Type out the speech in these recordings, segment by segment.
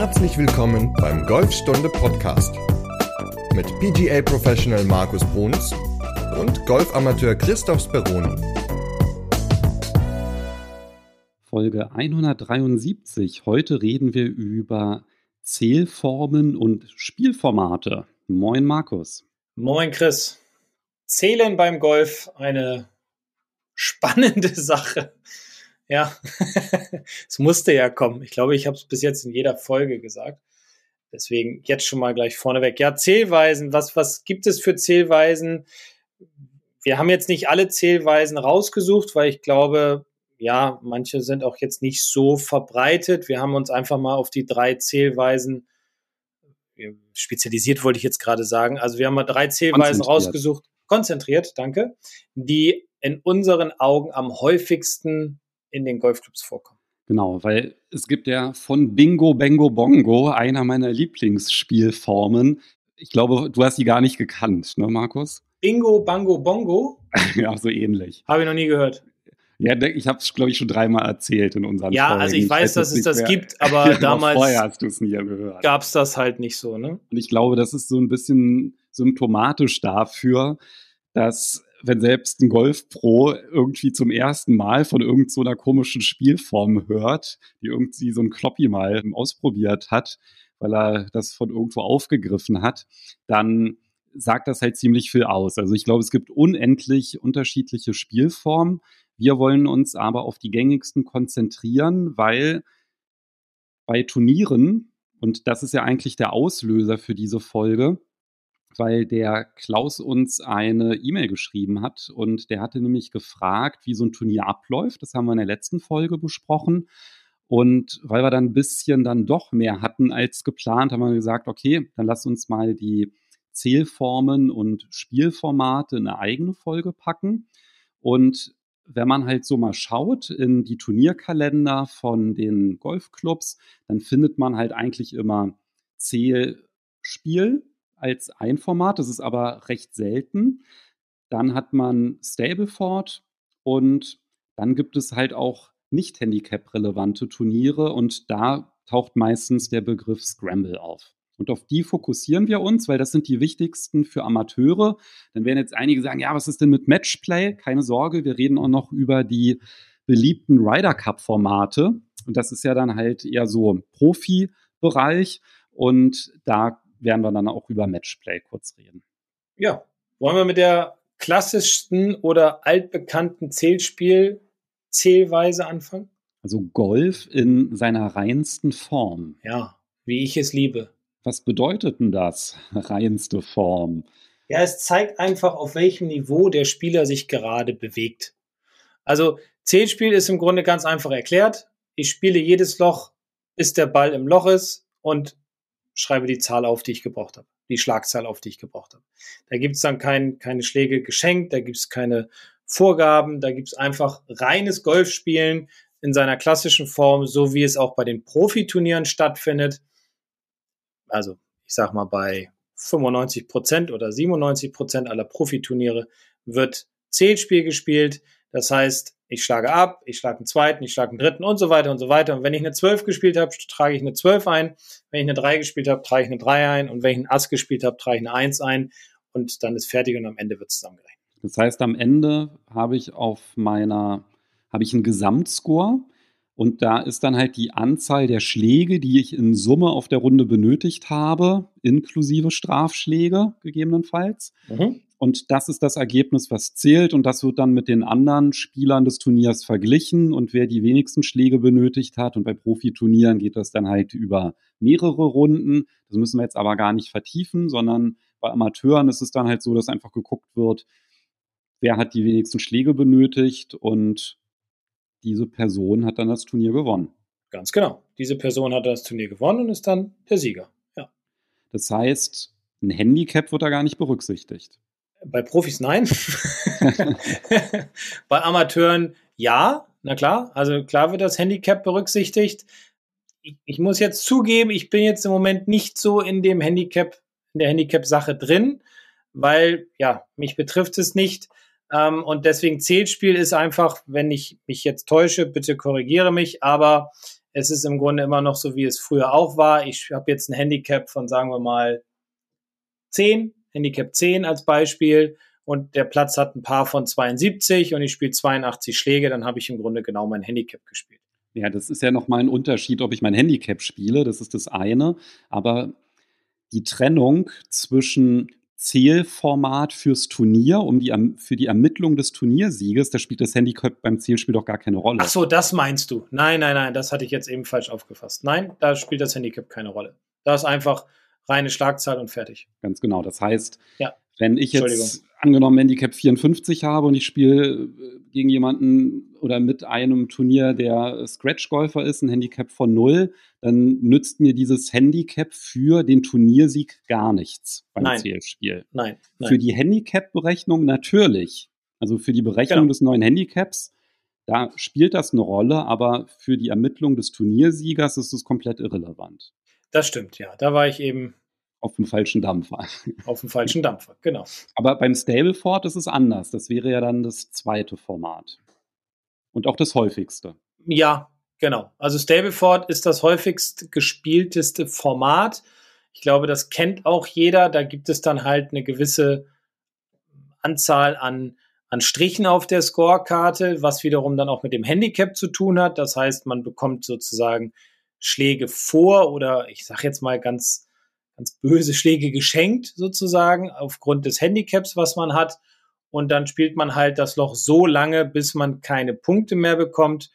Herzlich willkommen beim Golfstunde Podcast mit PGA Professional Markus Bruns und Golfamateur Christoph Speroni. Folge 173. Heute reden wir über Zählformen und Spielformate. Moin Markus. Moin Chris. Zählen beim Golf eine spannende Sache. Ja, es musste ja kommen. Ich glaube, ich habe es bis jetzt in jeder Folge gesagt. Deswegen jetzt schon mal gleich vorneweg. Ja, Zählweisen. Was, was gibt es für Zählweisen? Wir haben jetzt nicht alle Zählweisen rausgesucht, weil ich glaube, ja, manche sind auch jetzt nicht so verbreitet. Wir haben uns einfach mal auf die drei Zählweisen spezialisiert, wollte ich jetzt gerade sagen. Also wir haben mal drei Zählweisen rausgesucht, konzentriert, danke, die in unseren Augen am häufigsten in den Golfclubs vorkommen. Genau, weil es gibt ja von Bingo, Bango, Bongo einer meiner Lieblingsspielformen. Ich glaube, du hast die gar nicht gekannt, ne, Markus? Bingo, Bango, Bongo? ja, so ähnlich. Habe ich noch nie gehört. Ja, ich habe es, glaube ich, schon dreimal erzählt in unseren Ja, Folgen. also ich weiß, dass es das mehr. gibt, aber ja, damals gab es das halt nicht so. Ne? Und ich glaube, das ist so ein bisschen symptomatisch dafür, dass wenn selbst ein Golfpro irgendwie zum ersten Mal von irgendeiner so komischen Spielform hört, die irgendwie so ein Kloppi mal ausprobiert hat, weil er das von irgendwo aufgegriffen hat, dann sagt das halt ziemlich viel aus. Also ich glaube, es gibt unendlich unterschiedliche Spielformen. Wir wollen uns aber auf die gängigsten konzentrieren, weil bei Turnieren, und das ist ja eigentlich der Auslöser für diese Folge, weil der Klaus uns eine E-Mail geschrieben hat und der hatte nämlich gefragt, wie so ein Turnier abläuft. Das haben wir in der letzten Folge besprochen. Und weil wir dann ein bisschen dann doch mehr hatten als geplant, haben wir gesagt, okay, dann lass uns mal die Zählformen und Spielformate in eine eigene Folge packen. Und wenn man halt so mal schaut in die Turnierkalender von den Golfclubs, dann findet man halt eigentlich immer Zählspiel als ein Format. Das ist aber recht selten. Dann hat man Stableford und dann gibt es halt auch nicht Handicap-relevante Turniere und da taucht meistens der Begriff Scramble auf. Und auf die fokussieren wir uns, weil das sind die wichtigsten für Amateure. Dann werden jetzt einige sagen, ja, was ist denn mit Matchplay? Keine Sorge, wir reden auch noch über die beliebten Ryder Cup Formate. Und das ist ja dann halt eher so Profi-Bereich. Und da werden wir dann auch über Matchplay kurz reden. Ja, wollen wir mit der klassischsten oder altbekannten Zählspiel Zählweise anfangen? Also Golf in seiner reinsten Form. Ja, wie ich es liebe. Was bedeutet denn das, reinste Form? Ja, es zeigt einfach, auf welchem Niveau der Spieler sich gerade bewegt. Also Zählspiel ist im Grunde ganz einfach erklärt. Ich spiele jedes Loch, bis der Ball im Loch ist und schreibe die Zahl auf, die ich gebraucht habe, die Schlagzahl auf, die ich gebraucht habe. Da gibt es dann kein, keine Schläge geschenkt, da gibt es keine Vorgaben, da gibt es einfach reines Golfspielen in seiner klassischen Form, so wie es auch bei den Profiturnieren stattfindet. Also ich sag mal bei 95 Prozent oder 97 Prozent aller Profiturniere wird Zählspiel gespielt. Das heißt, ich schlage ab, ich schlage einen zweiten, ich schlage einen dritten und so weiter und so weiter. Und wenn ich eine 12 gespielt habe, trage ich eine 12 ein. Wenn ich eine 3 gespielt habe, trage ich eine 3 ein. Und wenn ich einen Ass gespielt habe, trage ich eine 1 ein. Und dann ist fertig und am Ende wird zusammengerechnet. Das heißt, am Ende habe ich auf meiner, habe ich einen Gesamtscore. Und da ist dann halt die Anzahl der Schläge, die ich in Summe auf der Runde benötigt habe, inklusive Strafschläge gegebenenfalls. Mhm. Und das ist das Ergebnis, was zählt. Und das wird dann mit den anderen Spielern des Turniers verglichen. Und wer die wenigsten Schläge benötigt hat, und bei Profiturnieren geht das dann halt über mehrere Runden. Das müssen wir jetzt aber gar nicht vertiefen, sondern bei Amateuren ist es dann halt so, dass einfach geguckt wird, wer hat die wenigsten Schläge benötigt und diese Person hat dann das Turnier gewonnen. Ganz genau. Diese Person hat das Turnier gewonnen und ist dann der Sieger. Ja. Das heißt, ein Handicap wird da gar nicht berücksichtigt. Bei Profis nein. Bei Amateuren ja, na klar. Also klar wird das Handicap berücksichtigt. Ich, ich, muss jetzt zugeben, ich bin jetzt im Moment nicht so in dem Handicap, in der Handicap-Sache drin, weil ja, mich betrifft es nicht. Ähm, und deswegen Zählspiel ist einfach, wenn ich mich jetzt täusche, bitte korrigiere mich, aber Es ist im Grunde immer noch so, wie es früher auch war. Ich habe jetzt ein Handicap von, sagen wir mal, 10, Handicap 10 als Beispiel und der Platz hat ein Paar von 72 und ich spiele 82 Schläge, dann habe ich im Grunde genau mein Handicap gespielt. Ja, das ist ja nochmal ein Unterschied, ob ich mein Handicap spiele, das ist das eine, aber die Trennung zwischen Zählformat fürs Turnier, um die, für die Ermittlung des Turniersieges, da spielt das Handicap beim Zählspiel doch gar keine Rolle. Ach so, das meinst du. Nein, nein, nein, das hatte ich jetzt eben falsch aufgefasst. Nein, da spielt das Handicap keine Rolle. Da ist einfach reine Schlagzahl und fertig. Ganz genau. Das heißt, ja. wenn ich jetzt angenommen Handicap 54 habe und ich spiele äh, gegen jemanden oder mit einem Turnier, der Scratch-Golfer ist, ein Handicap von null, dann nützt mir dieses Handicap für den Turniersieg gar nichts beim nein. Zählspiel. Nein, nein. Für die Handicap-Berechnung natürlich. Also für die Berechnung genau. des neuen Handicaps, da spielt das eine Rolle, aber für die Ermittlung des Turniersiegers ist es komplett irrelevant. Das stimmt, ja. Da war ich eben auf dem falschen Dampfer. Auf dem falschen Dampfer, genau. Aber beim Stableford ist es anders. Das wäre ja dann das zweite Format. Und auch das häufigste. Ja, genau. Also Stableford ist das häufigst gespielteste Format. Ich glaube, das kennt auch jeder. Da gibt es dann halt eine gewisse Anzahl an, an Strichen auf der Scorekarte, was wiederum dann auch mit dem Handicap zu tun hat. Das heißt, man bekommt sozusagen Schläge vor oder ich sage jetzt mal ganz ganz böse Schläge geschenkt, sozusagen, aufgrund des Handicaps, was man hat. Und dann spielt man halt das Loch so lange, bis man keine Punkte mehr bekommt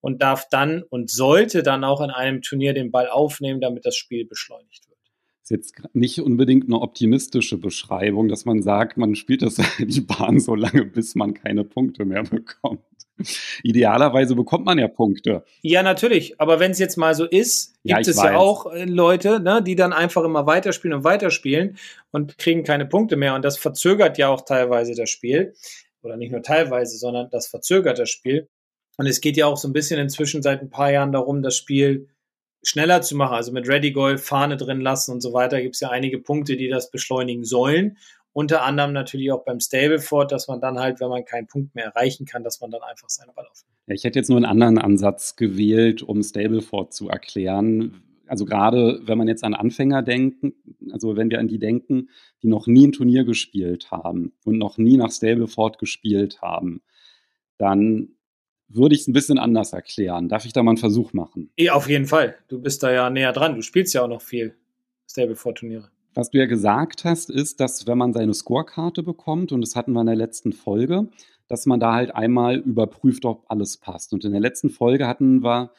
und darf dann und sollte dann auch in einem Turnier den Ball aufnehmen, damit das Spiel beschleunigt wird. Das ist jetzt nicht unbedingt eine optimistische Beschreibung, dass man sagt, man spielt das die Bahn so lange, bis man keine Punkte mehr bekommt. Idealerweise bekommt man ja Punkte. Ja, natürlich. Aber wenn es jetzt mal so ist, gibt ja, es weiß. ja auch äh, Leute, ne, die dann einfach immer weiterspielen und weiterspielen und kriegen keine Punkte mehr. Und das verzögert ja auch teilweise das Spiel. Oder nicht nur teilweise, sondern das verzögert das Spiel. Und es geht ja auch so ein bisschen inzwischen seit ein paar Jahren darum, das Spiel schneller zu machen. Also mit Ready Golf, Fahne drin lassen und so weiter gibt es ja einige Punkte, die das beschleunigen sollen. Unter anderem natürlich auch beim Stableford, dass man dann halt, wenn man keinen Punkt mehr erreichen kann, dass man dann einfach seinen Ball aufnimmt. Ja, ich hätte jetzt nur einen anderen Ansatz gewählt, um Stableford zu erklären. Also gerade wenn man jetzt an Anfänger denken, also wenn wir an die denken, die noch nie ein Turnier gespielt haben und noch nie nach Stableford gespielt haben, dann würde ich es ein bisschen anders erklären. Darf ich da mal einen Versuch machen? Ja, auf jeden Fall. Du bist da ja näher dran. Du spielst ja auch noch viel Stableford-Turniere. Was du ja gesagt hast, ist, dass wenn man seine Scorekarte bekommt, und das hatten wir in der letzten Folge, dass man da halt einmal überprüft, ob alles passt. Und in der letzten Folge hatten wir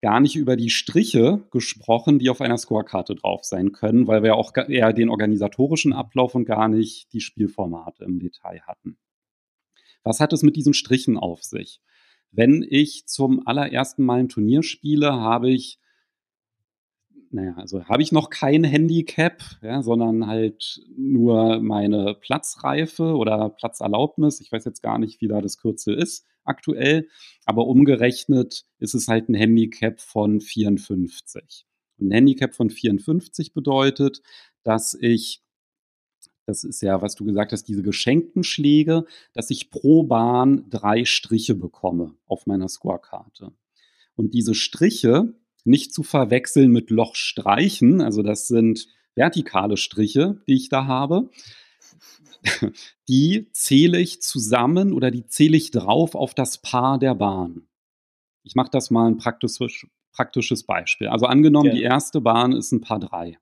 gar nicht über die Striche gesprochen, die auf einer Scorekarte drauf sein können, weil wir ja auch eher den organisatorischen Ablauf und gar nicht die Spielformate im Detail hatten. Was hat es mit diesen Strichen auf sich? Wenn ich zum allerersten Mal ein Turnier spiele, habe ich naja, also habe ich noch kein Handicap, ja, sondern halt nur meine Platzreife oder Platzerlaubnis. Ich weiß jetzt gar nicht, wie da das Kürzel ist aktuell, aber umgerechnet ist es halt ein Handicap von 54. ein Handicap von 54 bedeutet, dass ich, das ist ja, was du gesagt hast, diese geschenkten Schläge, dass ich pro Bahn drei Striche bekomme auf meiner Scorekarte. Und diese Striche, nicht zu verwechseln mit Lochstreichen. Also das sind vertikale Striche, die ich da habe. Die zähle ich zusammen oder die zähle ich drauf auf das Paar der Bahn. Ich mache das mal ein praktisch, praktisches Beispiel. Also angenommen, ja. die erste Bahn ist ein Paar 3.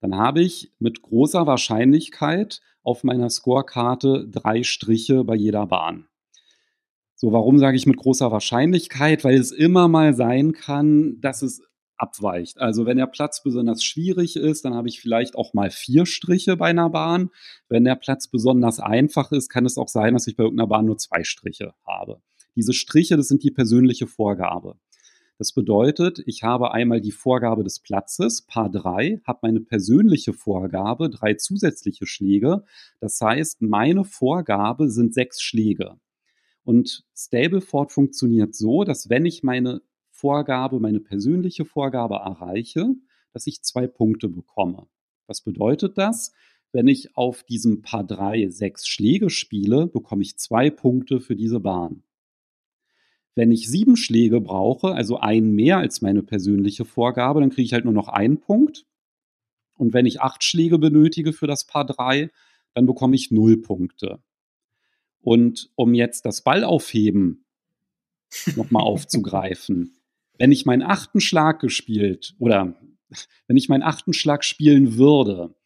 Dann habe ich mit großer Wahrscheinlichkeit auf meiner Scorekarte drei Striche bei jeder Bahn. So, warum sage ich mit großer Wahrscheinlichkeit? Weil es immer mal sein kann, dass es abweicht. Also wenn der Platz besonders schwierig ist, dann habe ich vielleicht auch mal vier Striche bei einer Bahn. Wenn der Platz besonders einfach ist, kann es auch sein, dass ich bei irgendeiner Bahn nur zwei Striche habe. Diese Striche, das sind die persönliche Vorgabe. Das bedeutet, ich habe einmal die Vorgabe des Platzes, Paar 3, habe meine persönliche Vorgabe, drei zusätzliche Schläge. Das heißt, meine Vorgabe sind sechs Schläge. Und Stableford funktioniert so, dass wenn ich meine Vorgabe, meine persönliche Vorgabe erreiche, dass ich zwei Punkte bekomme. Was bedeutet das? Wenn ich auf diesem Paar 3 sechs Schläge spiele, bekomme ich zwei Punkte für diese Bahn. Wenn ich sieben Schläge brauche, also einen mehr als meine persönliche Vorgabe, dann kriege ich halt nur noch einen Punkt. Und wenn ich acht Schläge benötige für das Paar drei, dann bekomme ich null Punkte. Und um jetzt das Ballaufheben nochmal aufzugreifen, wenn ich meinen achten Schlag gespielt oder wenn ich meinen achten Schlag spielen würde,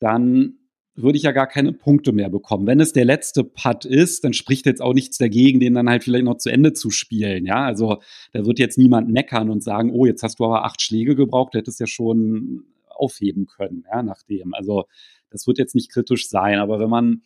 dann würde ich ja gar keine Punkte mehr bekommen. Wenn es der letzte Putt ist, dann spricht jetzt auch nichts dagegen, den dann halt vielleicht noch zu Ende zu spielen. Ja, also da wird jetzt niemand meckern und sagen, oh, jetzt hast du aber acht Schläge gebraucht, du hättest ja schon aufheben können, ja, nachdem. Also das wird jetzt nicht kritisch sein, aber wenn man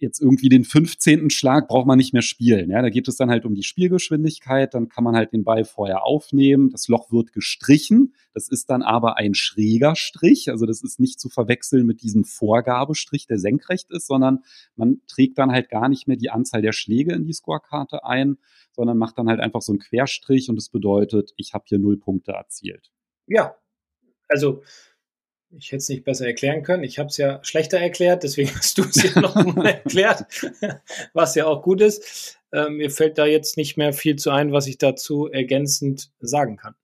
jetzt irgendwie den 15. Schlag braucht man nicht mehr spielen. Ja, da geht es dann halt um die Spielgeschwindigkeit. Dann kann man halt den Ball vorher aufnehmen. Das Loch wird gestrichen. Das ist dann aber ein schräger Strich. Also das ist nicht zu verwechseln mit diesem Vorgabestrich, der senkrecht ist, sondern man trägt dann halt gar nicht mehr die Anzahl der Schläge in die Scorekarte ein, sondern macht dann halt einfach so einen Querstrich und das bedeutet, ich habe hier null Punkte erzielt. Ja, also ich hätte es nicht besser erklären können. Ich habe es ja schlechter erklärt, deswegen hast du es ja nochmal erklärt, was ja auch gut ist. Äh, mir fällt da jetzt nicht mehr viel zu ein, was ich dazu ergänzend sagen kann.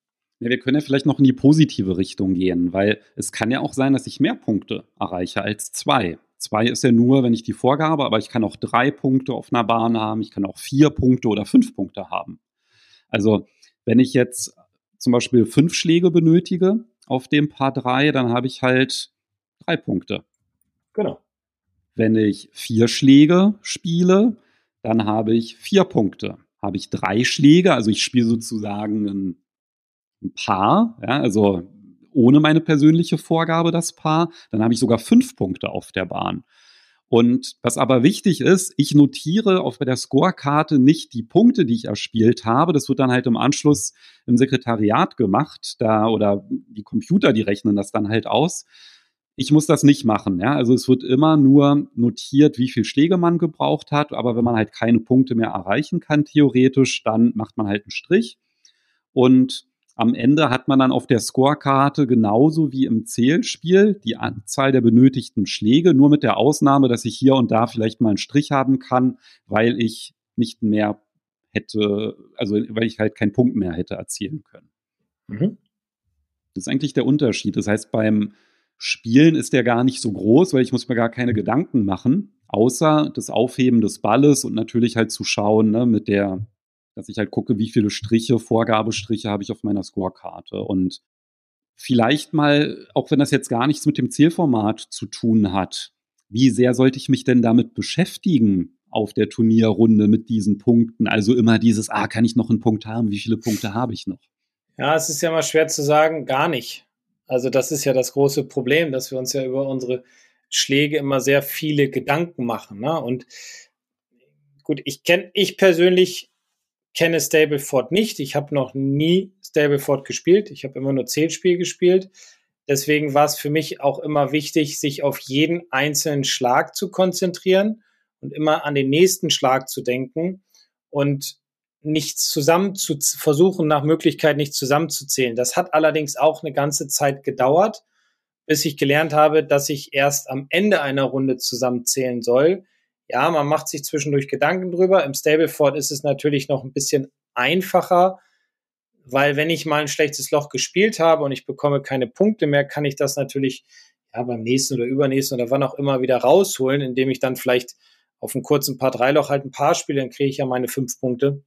Ja, wir können ja vielleicht noch in die positive Richtung gehen, weil es kann ja auch sein, dass ich mehr Punkte erreiche als zwei. Zwei ist ja nur, wenn ich die Vorgabe, aber ich kann auch drei Punkte auf einer Bahn haben, ich kann auch vier Punkte oder fünf Punkte haben. Also wenn ich jetzt zum Beispiel fünf Schläge benötige, auf dem Paar 3, dann habe ich halt drei Punkte. Genau. Wenn ich vier Schläge spiele, dann habe ich vier Punkte. Habe ich drei Schläge, also ich spiele sozusagen ein, ein Paar, ja, also ohne meine persönliche Vorgabe das Paar, dann habe ich sogar fünf Punkte auf der Bahn. Und was aber wichtig ist, ich notiere auf der Scorekarte nicht die Punkte, die ich erspielt habe. Das wird dann halt im Anschluss im Sekretariat gemacht, da oder die Computer, die rechnen das dann halt aus. Ich muss das nicht machen. Ja? Also es wird immer nur notiert, wie viel Schläge man gebraucht hat. Aber wenn man halt keine Punkte mehr erreichen kann, theoretisch, dann macht man halt einen Strich. Und am Ende hat man dann auf der Scorekarte genauso wie im Zählspiel die Anzahl der benötigten Schläge, nur mit der Ausnahme, dass ich hier und da vielleicht mal einen Strich haben kann, weil ich nicht mehr hätte, also weil ich halt keinen Punkt mehr hätte erzielen können. Mhm. Das ist eigentlich der Unterschied. Das heißt, beim Spielen ist der gar nicht so groß, weil ich muss mir gar keine Gedanken machen, außer das Aufheben des Balles und natürlich halt zu schauen ne, mit der dass ich halt gucke, wie viele Striche, Vorgabestriche habe ich auf meiner Scorekarte. Und vielleicht mal, auch wenn das jetzt gar nichts mit dem Zielformat zu tun hat, wie sehr sollte ich mich denn damit beschäftigen auf der Turnierrunde mit diesen Punkten? Also immer dieses, ah, kann ich noch einen Punkt haben? Wie viele Punkte habe ich noch? Ja, es ist ja mal schwer zu sagen, gar nicht. Also das ist ja das große Problem, dass wir uns ja über unsere Schläge immer sehr viele Gedanken machen. Ne? Und gut, ich kenne, ich persönlich kenne Stableford nicht. Ich habe noch nie Stableford gespielt. Ich habe immer nur Zählspiel gespielt. Deswegen war es für mich auch immer wichtig, sich auf jeden einzelnen Schlag zu konzentrieren und immer an den nächsten Schlag zu denken und nichts zusammen zu versuchen, nach Möglichkeit nicht zusammenzuzählen. Das hat allerdings auch eine ganze Zeit gedauert, bis ich gelernt habe, dass ich erst am Ende einer Runde zusammenzählen soll, ja, man macht sich zwischendurch Gedanken drüber. Im Stableford ist es natürlich noch ein bisschen einfacher, weil wenn ich mal ein schlechtes Loch gespielt habe und ich bekomme keine Punkte mehr, kann ich das natürlich ja, beim nächsten oder übernächsten oder wann auch immer wieder rausholen, indem ich dann vielleicht auf einem kurzen Paar drei Loch halt ein Paar spiele, dann kriege ich ja meine fünf Punkte.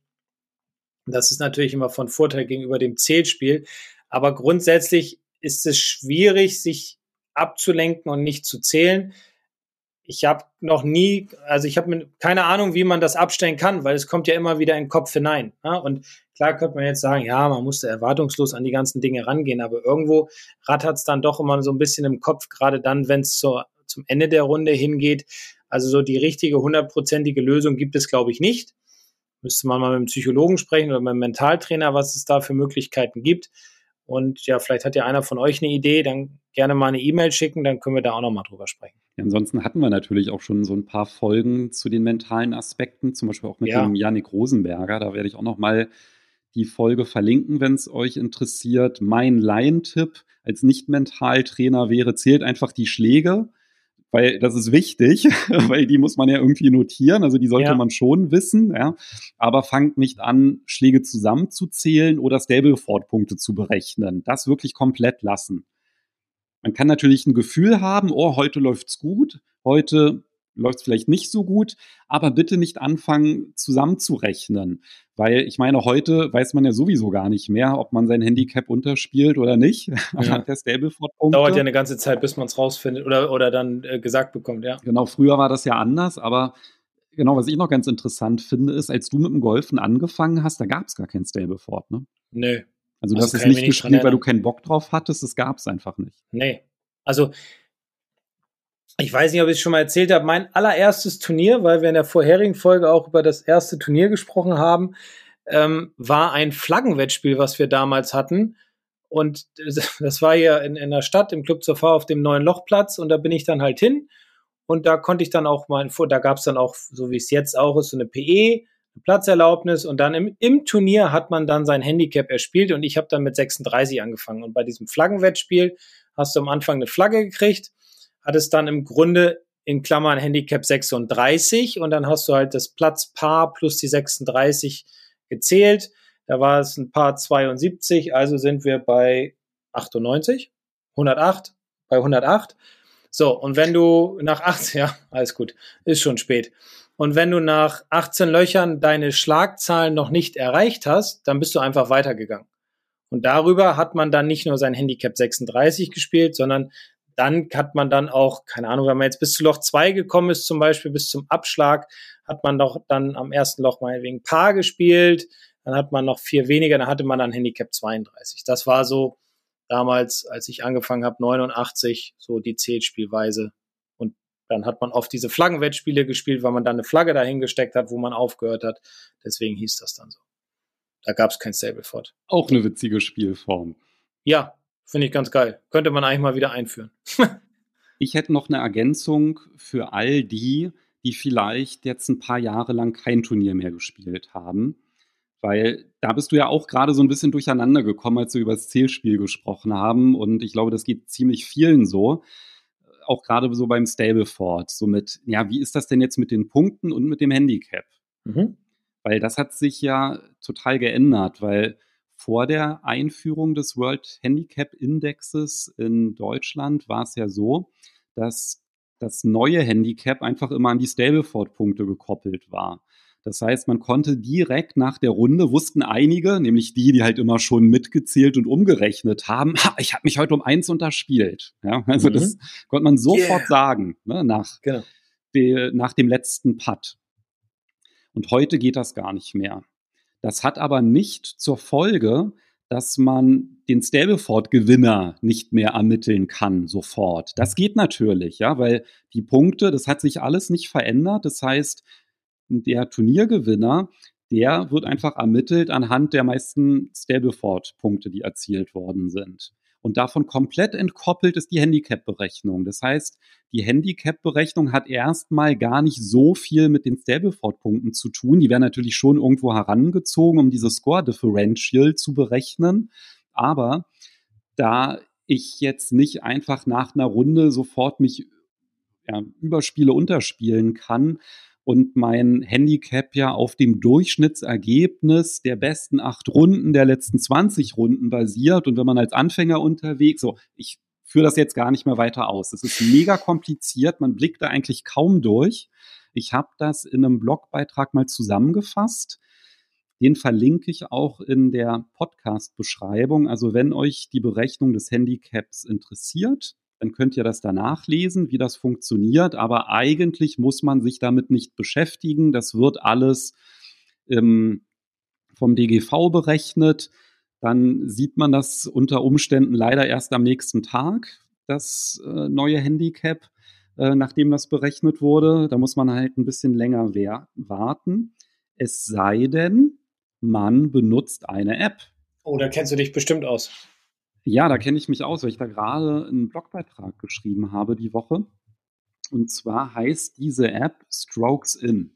Das ist natürlich immer von Vorteil gegenüber dem Zählspiel. Aber grundsätzlich ist es schwierig, sich abzulenken und nicht zu zählen ich habe noch nie, also ich habe keine Ahnung, wie man das abstellen kann, weil es kommt ja immer wieder in den Kopf hinein. Ja? Und klar könnte man jetzt sagen, ja, man musste erwartungslos an die ganzen Dinge rangehen, aber irgendwo rattert es dann doch immer so ein bisschen im Kopf, gerade dann, wenn es zum Ende der Runde hingeht. Also so die richtige hundertprozentige Lösung gibt es, glaube ich, nicht. Müsste man mal mit einem Psychologen sprechen oder mit einem Mentaltrainer, was es da für Möglichkeiten gibt. Und ja, vielleicht hat ja einer von euch eine Idee, dann gerne mal eine E-Mail schicken, dann können wir da auch nochmal drüber sprechen. Ja, ansonsten hatten wir natürlich auch schon so ein paar Folgen zu den mentalen Aspekten, zum Beispiel auch mit ja. dem Yannick Rosenberger. Da werde ich auch nochmal die Folge verlinken, wenn es euch interessiert. Mein Laientipp als Nicht-Mentaltrainer wäre, zählt einfach die Schläge. weil das ist wichtig, weil die muss man ja irgendwie notieren, also die sollte ja. man schon wissen, ja. Aber fangt nicht an, Schläge zusammenzuzählen oder Stableford-Punkte zu berechnen. Das wirklich komplett lassen. Man kann natürlich ein Gefühl haben, oh, heute läuft's gut, heute läuft es vielleicht nicht so gut, aber bitte nicht anfangen zusammenzurechnen, weil ich meine, heute weiß man ja sowieso gar nicht mehr, ob man sein Handicap unterspielt oder nicht, ja. der Stableford-Punkte. Dauert ja eine ganze Zeit, bis man es rausfindet oder, oder dann äh, gesagt bekommt, ja. Genau, früher war das ja anders, aber genau, was ich noch ganz interessant finde, ist, als du mit dem Golfen angefangen hast, da gab es gar kein Stableford, ne? Nee. Also du hast es nicht gespielt, weil du keinen Bock drauf hattest, es gab es einfach nicht. Nee. Also ich weiß nicht, ob ich es schon mal erzählt habe, mein allererstes Turnier, weil wir in der vorherigen Folge auch über das erste Turnier gesprochen haben, ähm, war ein Flaggenwettspiel, was wir damals hatten. Und das war hier in, in der Stadt, im Club zur Fahr auf dem neuen Lochplatz. Und da bin ich dann halt hin. Und da konnte ich dann auch mal, da gab es dann auch, so wie es jetzt auch ist, so eine PE, Platzerlaubnis. Und dann im, im Turnier hat man dann sein Handicap erspielt. Und ich habe dann mit 36 angefangen. Und bei diesem Flaggenwettspiel hast du am Anfang eine Flagge gekriegt hat es dann im Grunde in Klammern Handicap 36 und dann hast du halt das Platzpaar plus die 36 gezählt. Da war es ein Paar 72, also sind wir bei 98, 108, bei 108. So, und wenn du nach 18, ja, alles gut, ist schon spät. Und wenn du nach 18 Löchern deine Schlagzahlen noch nicht erreicht hast, dann bist du einfach weitergegangen. Und darüber hat man dann nicht nur sein Handicap 36 gespielt, sondern dann hat man dann auch, keine Ahnung, wenn man jetzt bis zu Loch 2 gekommen ist, zum Beispiel bis zum Abschlag, hat man doch dann am ersten Loch meinetwegen Paar gespielt, dann hat man noch vier weniger, dann hatte man dann Handicap 32. Das war so damals, als ich angefangen habe, 89, so die Zählspielweise. Dann hat man oft diese Flaggenwettspiele gespielt, weil man dann eine Flagge dahingesteckt hat, wo man aufgehört hat. Deswegen hieß das dann so. Da gab es kein Stableford. Auch eine witzige Spielform. Ja, Finde ich ganz geil. Könnte man eigentlich mal wieder einführen. ich hätte noch eine Ergänzung für all die, die vielleicht jetzt ein paar Jahre lang kein Turnier mehr gespielt haben. Weil da bist du ja auch gerade so ein bisschen durcheinander gekommen, als wir über das Zählspiel gesprochen haben. Und ich glaube, das geht ziemlich vielen so. Auch gerade so beim Stableford. So mit, ja, wie ist das denn jetzt mit den Punkten und mit dem Handicap? Mhm. Weil das hat sich ja total geändert, weil vor der Einführung des World Handicap Indexes in Deutschland war es ja so, dass das neue Handicap einfach immer an die Stableford-Punkte gekoppelt war. Das heißt, man konnte direkt nach der Runde, wussten einige, nämlich die, die halt immer schon mitgezählt und umgerechnet haben, ha, ich habe mich heute um eins unterspielt. Ja, also mhm. das konnte man sofort yeah. sagen, ne, nach, genau. de, nach dem letzten Putt. Und heute geht das gar nicht mehr. Das hat aber nicht zur Folge, dass man den Stableford-Gewinner nicht mehr ermitteln kann sofort. Das geht natürlich, ja, weil die Punkte, das hat sich alles nicht verändert. Das heißt, der Turniergewinner, der wird einfach ermittelt anhand der meisten Stableford-Punkte, die erzielt worden sind. Und davon komplett entkoppelt ist die Handicap-Berechnung. Das heißt, die Handicap-Berechnung hat erstmal gar nicht so viel mit den Stableford-Punkten zu tun. Die werden natürlich schon irgendwo herangezogen, um diese Score-Differential zu berechnen. Aber da ich jetzt nicht einfach nach einer Runde sofort mich ja, überspiele, unterspielen kann, und mein Handicap ja auf dem Durchschnittsergebnis der besten acht Runden der letzten 20 Runden basiert. Und wenn man als Anfänger unterwegs, so, ich führe das jetzt gar nicht mehr weiter aus. Es ist mega kompliziert, man blickt da eigentlich kaum durch. Ich habe das in einem Blogbeitrag mal zusammengefasst. Den verlinke ich auch in der Podcast-Beschreibung. Also wenn euch die Berechnung des Handicaps interessiert, dann könnt ihr das danach lesen, wie das funktioniert. Aber eigentlich muss man sich damit nicht beschäftigen. Das wird alles ähm, vom DGV berechnet. Dann sieht man das unter Umständen leider erst am nächsten Tag, das äh, neue Handicap, äh, nachdem das berechnet wurde. Da muss man halt ein bisschen länger warten. Es sei denn, man benutzt eine App. Oh, da kennst du dich bestimmt aus. Ja, da kenne ich mich aus, weil ich da gerade einen Blogbeitrag geschrieben habe die Woche. Und zwar heißt diese App Strokes In.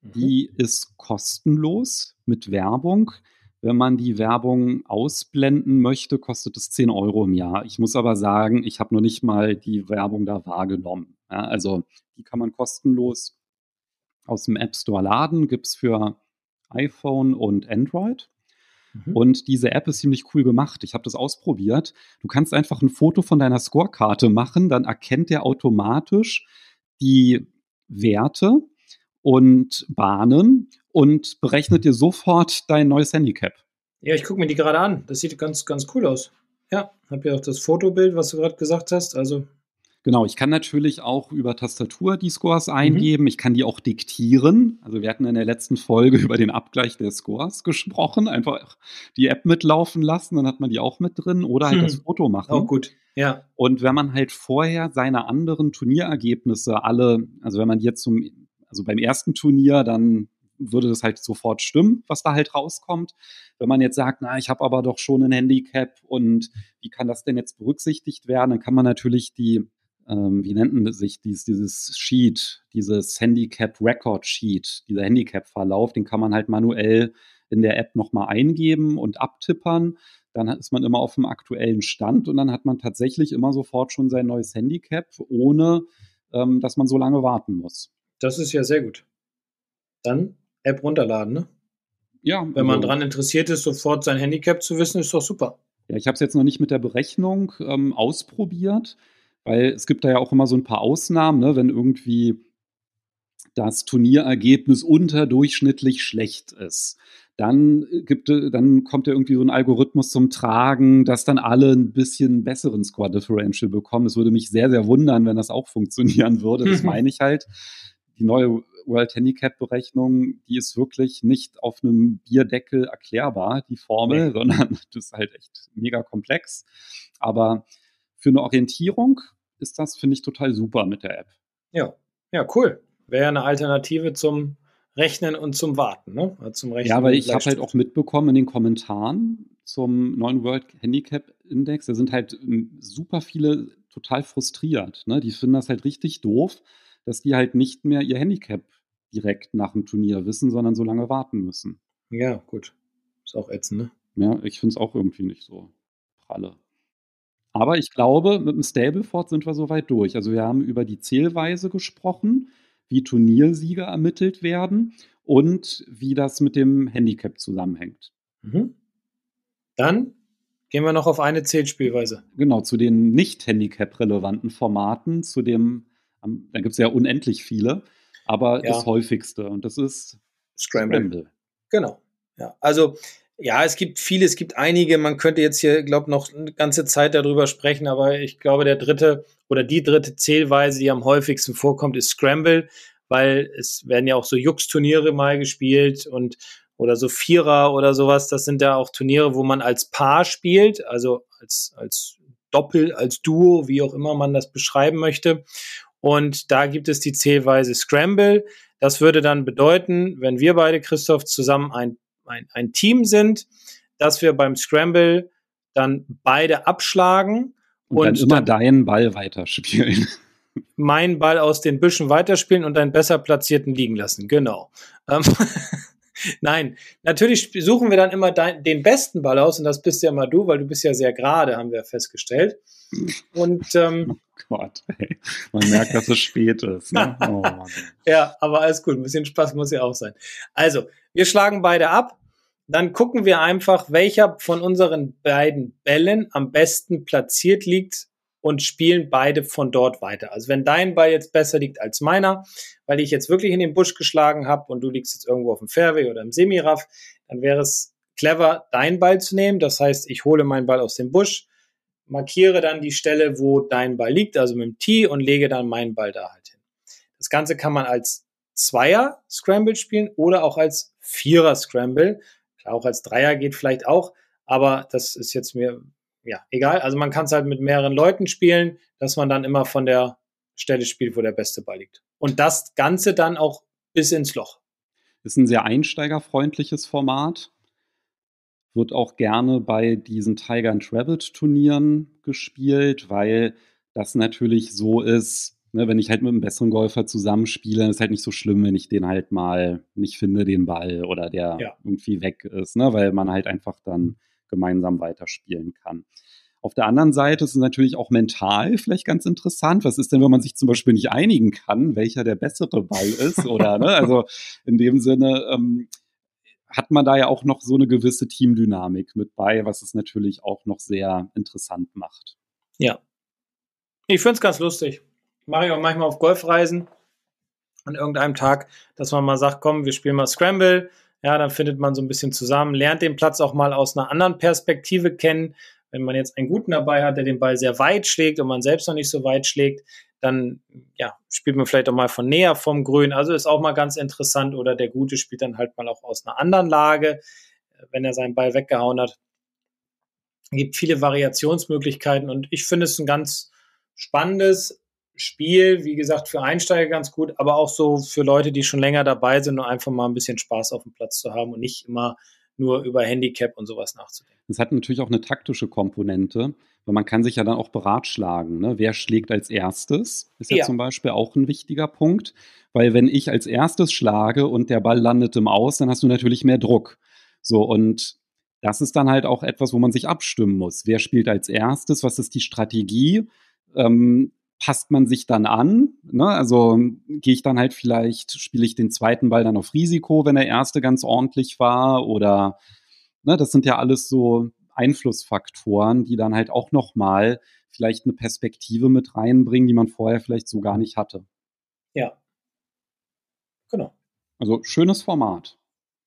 Mhm. Die ist kostenlos mit Werbung. Wenn man die Werbung ausblenden möchte, kostet es 10 Euro im Jahr. Ich muss aber sagen, ich habe noch nicht mal die Werbung da wahrgenommen. Ja, also die kann man kostenlos aus dem App Store laden, gibt es für iPhone und Android. Mhm. Und diese App ist ziemlich cool gemacht. Ich habe das ausprobiert. Du kannst einfach ein Foto von deiner Scorekarte machen, dann erkennt der automatisch die Werte und Bahnen und berechnet dir sofort dein neues Handicap. Ja, ich gucke mir die gerade an. Das sieht ganz, ganz cool aus. Ja, habe ja auch das Fotobild, was du gerade gesagt hast. Also Genau, ich kann natürlich auch über Tastatur die Scores mhm. eingeben. Mhm. Ich kann die auch diktieren. Also wir hatten in der letzten Folge über den Abgleich der Scores gesprochen. Einfach die App mitlaufen lassen, dann hat man die auch mit drin. Oder halt mhm. das Foto machen. Auch gut, ja. Und wenn man halt vorher seine anderen Turnierergebnisse alle, also wenn man jetzt zum, also beim ersten Turnier, dann würde das halt sofort stimmen, was da halt rauskommt. Wenn man jetzt sagt, na, ich habe aber doch schon ein Handicap und wie kann das denn jetzt berücksichtigt werden, dann kann man natürlich die ähm, wie nennt sich dies, dieses Sheet, dieses Handicap Record Sheet, dieser Handicap-Verlauf, den kann man halt manuell in der App nochmal eingeben und abtippern. Dann ist man immer auf dem aktuellen Stand und dann hat man tatsächlich immer sofort schon sein neues Handicap, ohne ähm, dass man so lange warten muss. Das ist ja sehr gut. Dann App runterladen, ne? Ja. Wenn man also, daran interessiert ist, sofort sein Handicap zu wissen, ist doch super. Ja, ich habe es jetzt noch nicht mit der Berechnung ähm, ausprobiert. Weil es gibt da ja auch immer so ein paar Ausnahmen, ne? wenn irgendwie das Turnierergebnis unterdurchschnittlich schlecht ist. Dann, gibt, dann kommt ja irgendwie so ein Algorithmus zum Tragen, dass dann alle ein bisschen besseren Score Differential bekommen. Das würde mich sehr, sehr wundern, wenn das auch funktionieren würde. Das meine ich halt. Die neue World Handicap Berechnung, die ist wirklich nicht auf einem Bierdeckel erklärbar, die Formel, nee. sondern das ist halt echt mega komplex. Aber für eine Orientierung ist das, finde ich, total super mit der App. Ja, ja, cool. Wäre eine Alternative zum Rechnen und zum Warten, ne? Zum Rechnen ja, weil ich habe halt auch mitbekommen in den Kommentaren zum neuen World Handicap Index, da sind halt ähm, super viele total frustriert. Ne? Die finden das halt richtig doof, dass die halt nicht mehr ihr Handicap direkt nach dem Turnier wissen, sondern so lange warten müssen. Ja, gut. Ist auch ätzend, ne? Ja, ich finde es auch irgendwie nicht so pralle. Aber ich glaube, mit dem Stableford sind wir soweit durch. Also wir haben über die Zählweise gesprochen, wie Turniersieger ermittelt werden und wie das mit dem Handicap zusammenhängt. Mhm. Dann gehen wir noch auf eine Zählspielweise. Genau, zu den nicht Handicap-relevanten Formaten, zu dem, da gibt es ja unendlich viele, aber ja. das häufigste und das ist Scramble. Scramble. Genau. Ja, also ja, es gibt viele, es gibt einige. Man könnte jetzt hier, glaube noch eine ganze Zeit darüber sprechen, aber ich glaube, der dritte oder die dritte Zählweise, die am häufigsten vorkommt, ist Scramble, weil es werden ja auch so Jux-Turniere mal gespielt und oder so Vierer oder sowas. Das sind ja auch Turniere, wo man als Paar spielt, also als, als Doppel, als Duo, wie auch immer man das beschreiben möchte. Und da gibt es die Zählweise Scramble. Das würde dann bedeuten, wenn wir beide, Christoph, zusammen ein ein, ein Team sind, dass wir beim Scramble dann beide abschlagen und, und dann immer dann deinen Ball weiterspielen. Meinen Ball aus den Büschen weiterspielen und einen besser platzierten liegen lassen. Genau. Ähm, Nein, natürlich suchen wir dann immer dein, den besten Ball aus und das bist ja immer du, weil du bist ja sehr gerade, haben wir festgestellt. Und ähm, oh Gott, ey. man merkt, dass es spät ist. Ne? Oh, ja, aber alles gut, ein bisschen Spaß muss ja auch sein. Also, wir schlagen beide ab dann gucken wir einfach, welcher von unseren beiden Bällen am besten platziert liegt und spielen beide von dort weiter. Also wenn dein Ball jetzt besser liegt als meiner, weil ich jetzt wirklich in den Busch geschlagen habe und du liegst jetzt irgendwo auf dem Fairway oder im Semiraff, dann wäre es clever, deinen Ball zu nehmen. Das heißt, ich hole meinen Ball aus dem Busch, markiere dann die Stelle, wo dein Ball liegt, also mit dem Tee und lege dann meinen Ball da halt hin. Das Ganze kann man als Zweier Scramble spielen oder auch als Vierer Scramble. Auch als Dreier geht vielleicht auch, aber das ist jetzt mir, ja, egal. Also man kann es halt mit mehreren Leuten spielen, dass man dann immer von der Stelle spielt, wo der beste Ball liegt. Und das Ganze dann auch bis ins Loch. Ist ein sehr einsteigerfreundliches Format. Wird auch gerne bei diesen Tiger and Rabbit Turnieren gespielt, weil das natürlich so ist, Ne, wenn ich halt mit einem besseren Golfer zusammenspiele, dann ist halt nicht so schlimm, wenn ich den halt mal nicht finde, den Ball oder der ja. irgendwie weg ist, ne, weil man halt einfach dann gemeinsam weiterspielen kann. Auf der anderen Seite ist es natürlich auch mental vielleicht ganz interessant. Was ist denn, wenn man sich zum Beispiel nicht einigen kann, welcher der bessere Ball ist? Oder, ne? Also in dem Sinne ähm, hat man da ja auch noch so eine gewisse Teamdynamik mit bei, was es natürlich auch noch sehr interessant macht. Ja. Ich finde es ganz lustig. Mache ich auch manchmal auf Golfreisen an irgendeinem Tag, dass man mal sagt, komm, wir spielen mal Scramble. Ja, dann findet man so ein bisschen zusammen, lernt den Platz auch mal aus einer anderen Perspektive kennen, wenn man jetzt einen guten dabei hat, der den Ball sehr weit schlägt und man selbst noch nicht so weit schlägt, dann ja, spielt man vielleicht auch mal von näher vom Grün. Also ist auch mal ganz interessant. Oder der Gute spielt dann halt mal auch aus einer anderen Lage, wenn er seinen Ball weggehauen hat. Es gibt viele Variationsmöglichkeiten und ich finde es ein ganz spannendes Spiel. Wie gesagt, für Einsteiger ganz gut, aber auch so für Leute, die schon länger dabei sind, nur einfach mal ein bisschen Spaß auf dem Platz zu haben und nicht immer nur über Handicap und sowas nachzudenken. Es hat natürlich auch eine taktische Komponente, weil man kann sich ja dann auch beratschlagen. Ne? Wer schlägt als erstes? Ist ja, ja zum Beispiel auch ein wichtiger Punkt, weil wenn ich als erstes schlage und der Ball landet im Aus, dann hast du natürlich mehr Druck. So und das ist dann halt auch etwas, wo man sich abstimmen muss. Wer spielt als erstes? Was ist die Strategie? Ähm, passt man sich dann an. Ne? Also gehe ich dann halt vielleicht, spiele ich den zweiten Ball dann auf Risiko, wenn der erste ganz ordentlich war oder ne, das sind ja alles so Einflussfaktoren, die dann halt auch nochmal vielleicht eine Perspektive mit reinbringen, die man vorher vielleicht so gar nicht hatte. Ja. Genau. Also schönes Format.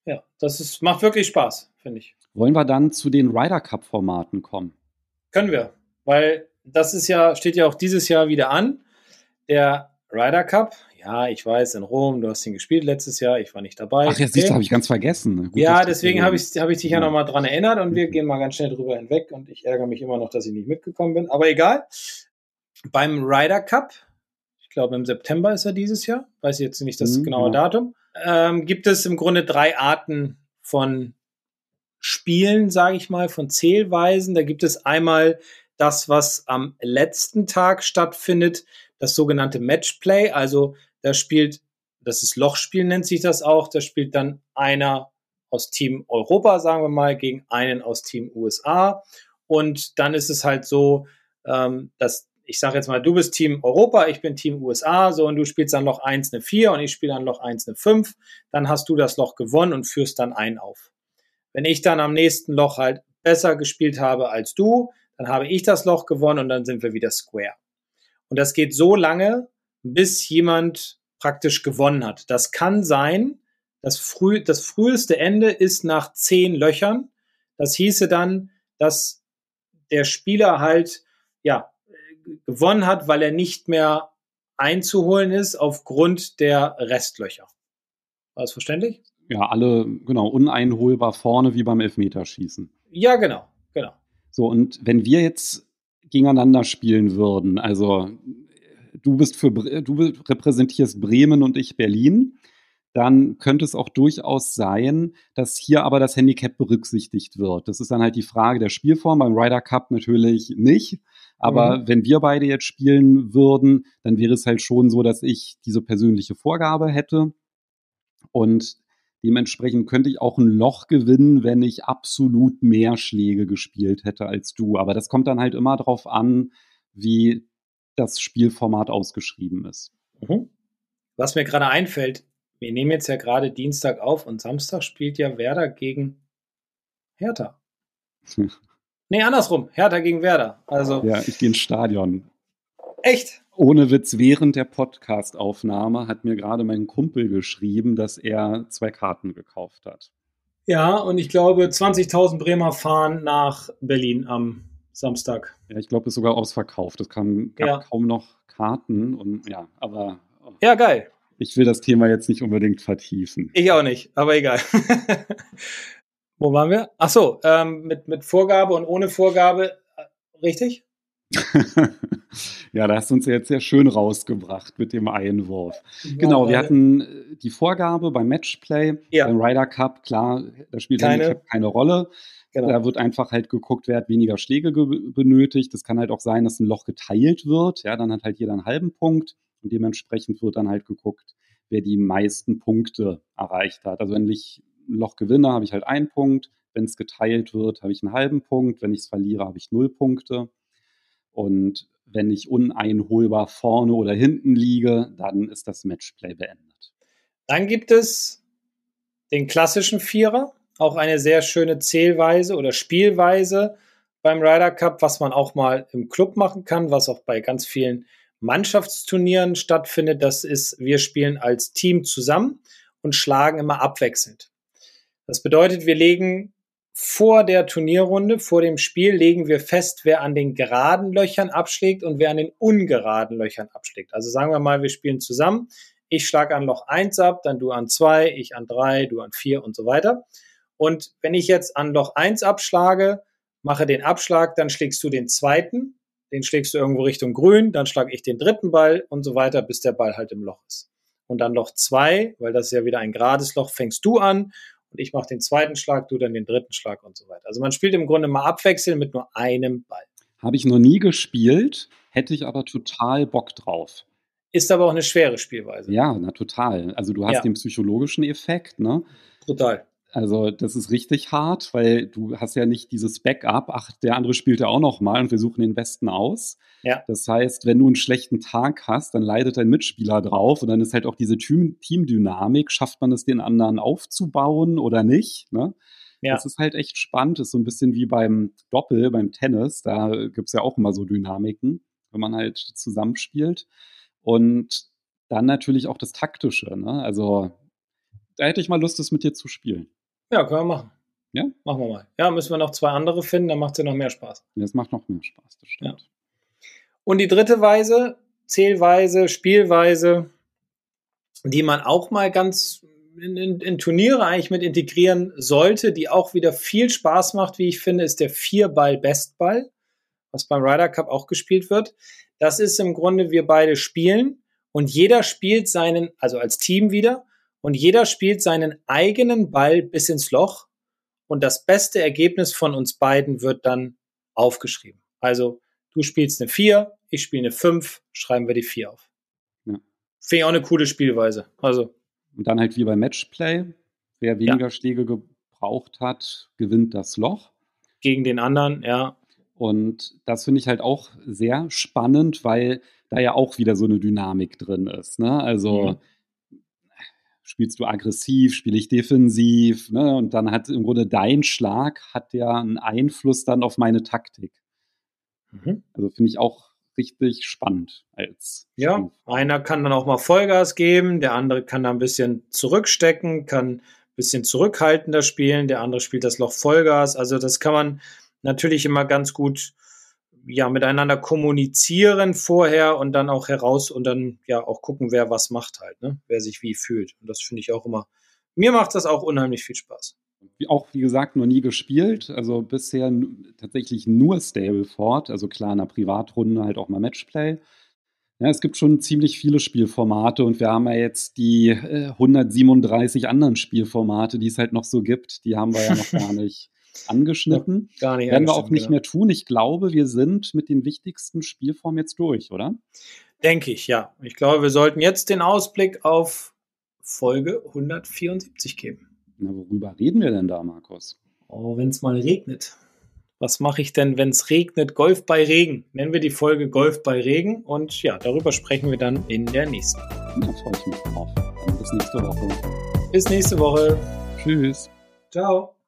Ja, das ist, macht wirklich Spaß, finde ich. Wollen wir dann zu den Ryder Cup Formaten kommen? Können wir, weil das ist ja, steht ja auch dieses Jahr wieder an. Der Ryder Cup. Ja, ich weiß, in Rom, du hast ihn gespielt letztes Jahr, ich war nicht dabei. Ach, jetzt okay. habe ich ganz vergessen. Gut, ja, deswegen habe ich, hab ich dich ja, ja nochmal dran erinnert und wir gehen mal ganz schnell drüber hinweg und ich ärgere mich immer noch, dass ich nicht mitgekommen bin. Aber egal. Beim Ryder Cup, ich glaube im September ist er dieses Jahr, weiß ich jetzt nicht das mhm, genaue ja. Datum, ähm, gibt es im Grunde drei Arten von Spielen, sage ich mal, von Zählweisen. Da gibt es einmal das, was am letzten Tag stattfindet, das sogenannte Matchplay. Also da spielt, das ist Lochspiel nennt sich das auch, da spielt dann einer aus Team Europa, sagen wir mal, gegen einen aus Team USA. Und dann ist es halt so, ähm, dass ich sage jetzt mal, du bist Team Europa, ich bin Team USA, so und du spielst dann Loch 1 eine 4 und ich spiele dann Loch 1 eine 5, dann hast du das Loch gewonnen und führst dann ein auf. Wenn ich dann am nächsten Loch halt besser gespielt habe als du, dann habe ich das Loch gewonnen und dann sind wir wieder square. Und das geht so lange, bis jemand praktisch gewonnen hat. Das kann sein, das, früh, das früheste Ende ist nach zehn Löchern. Das hieße dann, dass der Spieler halt, ja, gewonnen hat, weil er nicht mehr einzuholen ist aufgrund der Restlöcher. War das verständlich? Ja, alle, genau, uneinholbar vorne wie beim Elfmeterschießen. Ja, genau, genau. So, und wenn wir jetzt gegeneinander spielen würden, also du bist für du repräsentierst Bremen und ich Berlin, dann könnte es auch durchaus sein, dass hier aber das Handicap berücksichtigt wird. Das ist dann halt die Frage der Spielform, beim Ryder Cup natürlich nicht. Aber mhm. wenn wir beide jetzt spielen würden, dann wäre es halt schon so, dass ich diese persönliche Vorgabe hätte. Und Dementsprechend könnte ich auch ein Loch gewinnen, wenn ich absolut mehr Schläge gespielt hätte als du. Aber das kommt dann halt immer darauf an, wie das Spielformat ausgeschrieben ist. Mhm. Was mir gerade einfällt, wir nehmen jetzt ja gerade Dienstag auf und Samstag spielt ja Werder gegen Hertha. nee, andersrum. Hertha gegen Werder. Also, ja, ich gehe ins Stadion. Echt? Ohne Witz, während der Podcast-Aufnahme hat mir gerade mein Kumpel geschrieben, dass er zwei Karten gekauft hat. Ja, und ich glaube, 20.000 Bremer fahren nach Berlin am Samstag. Ja, ich glaube, es ist sogar ausverkauft. Es kam, gab ja. kaum noch Karten und ja, aber. Oh. Ja, geil. Ich will das Thema jetzt nicht unbedingt vertiefen. Ich auch nicht, aber egal. Wo waren wir? Ach so, ähm, mit, mit Vorgabe und ohne Vorgabe, äh, richtig? ja, da hast du uns jetzt sehr schön rausgebracht mit dem Einwurf. Ja, genau, wir hatten äh, die Vorgabe beim Matchplay, ja. beim Ryder Cup, klar, da spielt keine, Handicap keine Rolle. Genau. Da wird einfach halt geguckt, wer hat weniger Schläge benötigt. Das kann halt auch sein, dass ein Loch geteilt wird. Ja, dann hat halt jeder einen halben Punkt und dementsprechend wird dann halt geguckt, wer die meisten Punkte erreicht hat. Also wenn ich ein Loch gewinne, habe ich halt einen Punkt. wenn es geteilt wird, habe ich einen halben Punkt. Wenn ich es verliere, habe ich null Punkte. Und wenn ich uneinholbar vorne oder hinten liege, dann ist das Matchplay beendet. Dann gibt es den klassischen Vierer, auch eine sehr schöne Zählweise oder Spielweise beim Ryder Cup, was man auch mal im Club machen kann, was auch bei ganz vielen Mannschaftsturnieren stattfindet. Das ist, wir spielen als Team zusammen und schlagen immer abwechselnd. Das bedeutet, wir legen vor der Turnierrunde, vor dem Spiel, legen wir fest, wer an den geraden Löchern abschlägt und wer an den ungeraden Löchern abschlägt. Also sagen wir mal, wir spielen zusammen. Ich schlage an Loch 1 ab, dann du an 2, ich an 3, du an 4 und so weiter. Und wenn ich jetzt an Loch 1 abschlage, mache den Abschlag, dann schlägst du den zweiten, den schlägst du irgendwo Richtung Grün, dann schlage ich den dritten Ball und so weiter, bis der Ball halt im Loch ist. Und dann Loch 2, weil das ist ja wieder ein gerades Loch, fängst du an und ich mache den zweiten Schlag, du dann den dritten Schlag und so weiter. Also man spielt im Grunde mal abwechselnd mit nur einem Ball. Habe ich noch nie gespielt, hätte ich aber total Bock drauf. Ist aber auch eine schwere Spielweise. Ja, na total. Also du hast ja. den psychologischen Effekt, ne? Brutal. Also das ist richtig hart, weil du hast ja nicht dieses Backup, ach, der andere spielt ja auch noch mal und wir suchen den Besten aus. Ja. Das heißt, wenn du einen schlechten Tag hast, dann leidet dein Mitspieler drauf und dann ist halt auch diese Teamdynamik, schafft man es den anderen aufzubauen oder nicht, ne? Ja. Das ist halt echt spannend, das ist so ein bisschen wie beim Doppel, beim Tennis, da gibt's ja auch immer so Dynamiken, wenn man halt zusammenspielt. Und dann natürlich auch das Taktische, ne? Also da hätte ich mal Lust, das mit dir zu spielen. Ja, können wir machen. Ja? Machen wir mal. Ja, müssen wir noch zwei andere finden, dann macht es ja noch mehr Spaß. Ja, es macht noch mehr Spaß, das stimmt. Ja. Und die dritte Weise, Zählweise, Spielweise, die man auch mal ganz in, in, in, Turniere eigentlich mit integrieren sollte, die auch wieder viel Spaß macht, wie ich finde, ist der Vierball-Bestball, was beim Ryder Cup auch gespielt wird. Das ist im Grunde, wir beide spielen und jeder spielt seinen, also als Team wieder, und jeder spielt seinen eigenen Ball bis ins Loch und das beste Ergebnis von uns beiden wird dann aufgeschrieben. Also du spielst eine 4, ich spiele eine 5, schreiben wir die 4 auf. Ja. Finde ich auch eine coole Spielweise. Also. Und dann halt wie beim Matchplay, wer weniger ja. Schläge gebraucht hat, gewinnt das Loch. Gegen den anderen, ja. Und das finde ich halt auch sehr spannend, weil da ja auch wieder so eine Dynamik drin ist. Ne? Also mhm spielst du aggressiv, spiele ich defensiv, ne? Und dann hat im Grunde dein Schlag hat ja einen Einfluss dann auf meine Taktik. Mhm. Also finde ich auch richtig spannend als. Ja, Spiel. einer kann dann auch mal Vollgas geben, der andere kann da ein bisschen zurückstecken, kann ein bisschen zurückhaltender spielen, der andere spielt das Loch Vollgas. Also das kann man natürlich immer ganz gut ja, miteinander kommunizieren vorher und dann auch heraus und dann ja auch gucken, wer was macht halt, ne? wer sich wie fühlt. Und das finde ich auch immer, mir macht das auch unheimlich viel Spaß. Auch wie gesagt, noch nie gespielt, also bisher tatsächlich nur Stableford, also klar in einer Privatrunde halt auch mal Matchplay. Ja, es gibt schon ziemlich viele Spielformate und wir haben ja jetzt die äh, 137 anderen Spielformate, die es halt noch so gibt, die haben wir ja noch gar nicht angeschnitten. Ja, gar nicht Werden wir auch nicht genau. mehr tun. Ich glaube, wir sind mit den wichtigsten Spielformen jetzt durch, oder? Denke ich, ja. Ich glaube, wir sollten jetzt den Ausblick auf Folge 174 geben. Na, worüber reden wir denn da, Markus? Oh, wenn es mal regnet. Was mache ich denn, wenn es regnet? Golf bei Regen. Nennen wir die Folge Golf bei Regen. Und ja, darüber sprechen wir dann in der nächsten. Da freue ich mich drauf. Dann bis nächste Woche. Bis nächste Woche. Tschüss. Ciao.